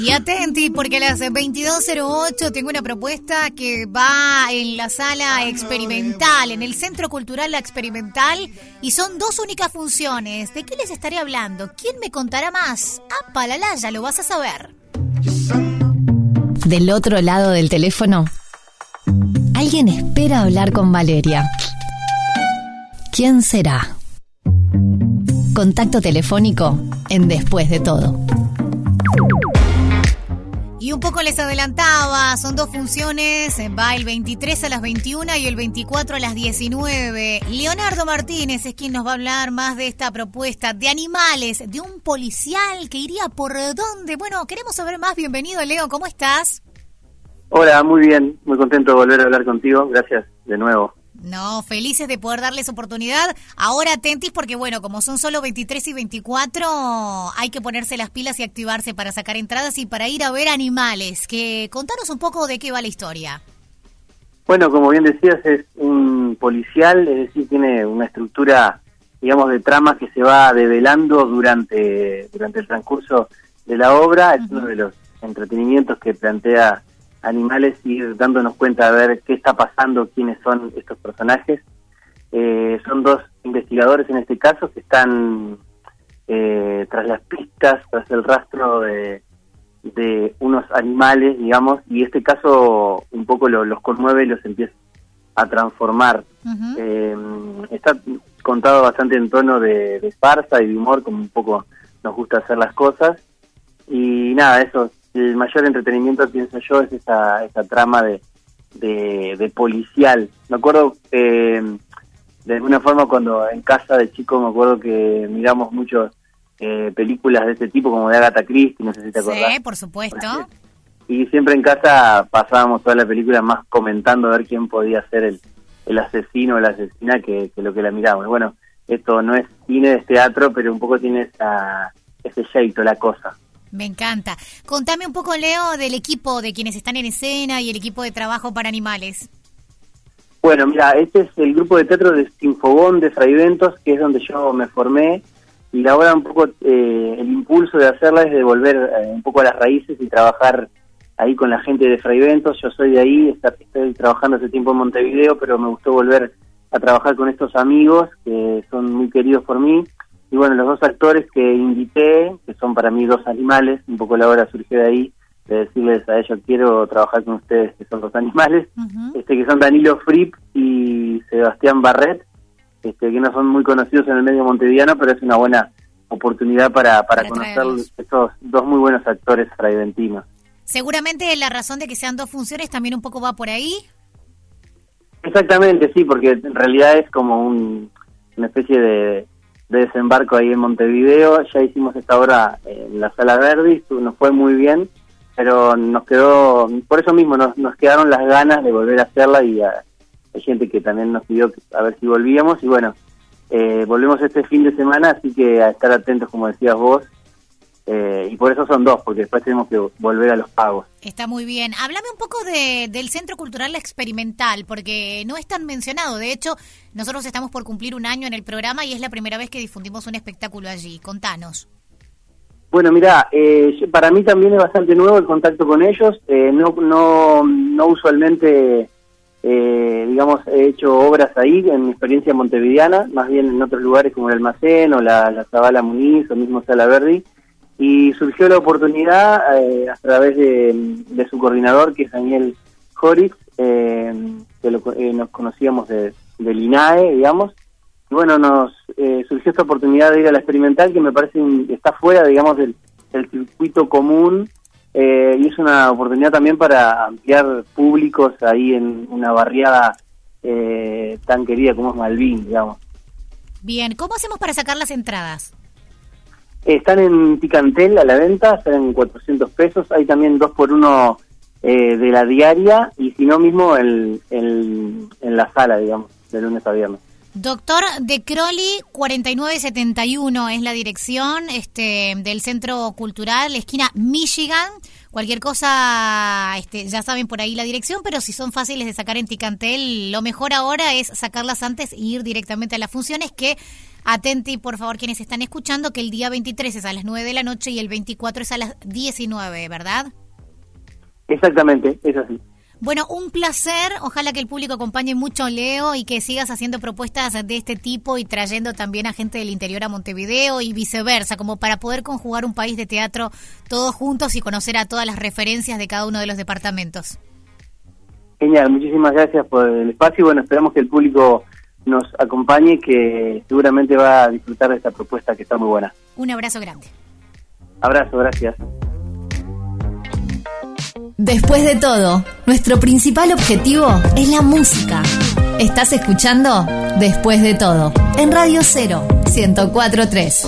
Y atenti, porque a las 22.08 tengo una propuesta que va en la sala experimental, en el Centro Cultural La Experimental, y son dos únicas funciones. ¿De qué les estaré hablando? ¿Quién me contará más? Ah, palala, ya lo vas a saber. Del otro lado del teléfono, alguien espera hablar con Valeria. ¿Quién será? Contacto telefónico en Después de todo. Y un poco les adelantaba, son dos funciones, va el 23 a las 21 y el 24 a las 19. Leonardo Martínez es quien nos va a hablar más de esta propuesta de animales, de un policial que iría por dónde. Bueno, queremos saber más. Bienvenido, Leo, ¿cómo estás? Hola, muy bien, muy contento de volver a hablar contigo. Gracias de nuevo. No, felices de poder darles oportunidad. Ahora atentis porque, bueno, como son solo 23 y 24, hay que ponerse las pilas y activarse para sacar entradas y para ir a ver animales. Que Contanos un poco de qué va la historia. Bueno, como bien decías, es un policial, es decir, tiene una estructura, digamos, de trama que se va develando durante, durante el transcurso de la obra. Es uno de los entretenimientos que plantea animales y ir dándonos cuenta de ver qué está pasando, quiénes son estos personajes. Eh, son dos investigadores en este caso que están eh, tras las pistas, tras el rastro de, de unos animales, digamos, y este caso un poco los conmueve y los empieza a transformar. Eh, está contado bastante en tono de, de farsa y de humor, como un poco nos gusta hacer las cosas. Y nada, eso el mayor entretenimiento, pienso yo, es esa, esa trama de, de, policial. Me acuerdo, eh, de alguna forma, cuando en casa de chico, me acuerdo que miramos muchas eh, películas de este tipo, como de Agatha Christie, no sé si te acordás. Sí, por supuesto. Y siempre en casa pasábamos toda la película más comentando a ver quién podía ser el, el asesino o la asesina que, lo que la miramos. Bueno, esto no es cine, es teatro, pero un poco tiene esa, ese jeito, la cosa. Me encanta. Contame un poco, Leo, del equipo de quienes están en escena y el equipo de trabajo para animales. Bueno, mira, este es el grupo de teatro de Sinfogón de Fraiventos, que es donde yo me formé, y ahora un poco eh, el impulso de hacerla es de volver eh, un poco a las raíces y trabajar ahí con la gente de Fraiventos. Yo soy de ahí, estoy trabajando hace tiempo en Montevideo, pero me gustó volver a trabajar con estos amigos que son muy queridos por mí y bueno, los dos actores que invité, que son para mí dos animales, un poco la hora surgió de ahí, de decirles a ellos, quiero trabajar con ustedes, que son dos animales, este que son Danilo Fripp y Sebastián Barret, este, que no son muy conocidos en el medio montevideano, pero es una buena oportunidad para, para, conocer estos dos muy buenos actores fraiventinos. Seguramente la razón de que sean dos funciones también un poco va por ahí. Exactamente, sí, porque en realidad es como un, una especie de, de desembarco ahí en Montevideo. Ya hicimos esta obra en la Sala Verde, nos fue muy bien, pero nos quedó, por eso mismo nos, quedaron las ganas de volver a hacerla y hay gente que también nos pidió a ver si volvíamos y bueno, eh, volvemos este fin de semana, así que a estar atentos como decías vos eh, y por eso son dos, porque después tenemos que volver a los pagos. Está muy bien. Háblame un poco de, del Centro Cultural Experimental, porque no es tan mencionado. De hecho, nosotros estamos por cumplir un año en el programa y es la primera vez que difundimos un espectáculo allí. Contanos. Bueno, mira, eh, para mí también es bastante nuevo el contacto con ellos. Eh, no, no, no usualmente, digamos, he hecho obras ahí en mi experiencia montevideana, más bien en otros lugares como el Almacén o la, la Zabala Muniz o mismo Sala Verdi y surgió la oportunidad eh, a través de, su coordinador, que es Daniel Joris, eh, que eh, nos conocíamos de, del INAE, digamos, y bueno, nos surgió esta oportunidad de ir a la experimental, que me parece está fuera, digamos, del, circuito común, y es una oportunidad también para ampliar públicos ahí en una barriada tan querida como es Malvin, digamos. Bien, ¿cómo hacemos para sacar las entradas? Están en Ticantel a la venta, están en 400 pesos. Hay también dos por uno eh, de la diaria y si no mismo el, en la sala, digamos, de lunes a viernes. Doctor de Crowley 4971 es la dirección este, del Centro Cultural, esquina Michigan. Cualquier cosa, este, ya saben por ahí la dirección, pero si son fáciles de sacar en Ticantel, lo mejor ahora es sacarlas antes e ir directamente a las funciones que Atenti, por favor, quienes están escuchando, que el día 23 es a las 9 de la noche y el 24 es a las 19, ¿verdad? Exactamente, es así. Bueno, un placer. Ojalá que el público acompañe mucho a Leo y que sigas haciendo propuestas de este tipo y trayendo también a gente del interior a Montevideo y viceversa, como para poder conjugar un país de teatro todos juntos y conocer a todas las referencias de cada uno de los departamentos. Genial, muchísimas gracias por el espacio y bueno, esperamos que el público nos acompañe que seguramente va a disfrutar de esta propuesta que está muy buena. Un abrazo grande. Abrazo, gracias. Después de todo, nuestro principal objetivo es la música. Estás escuchando Después de todo en Radio 0 1043.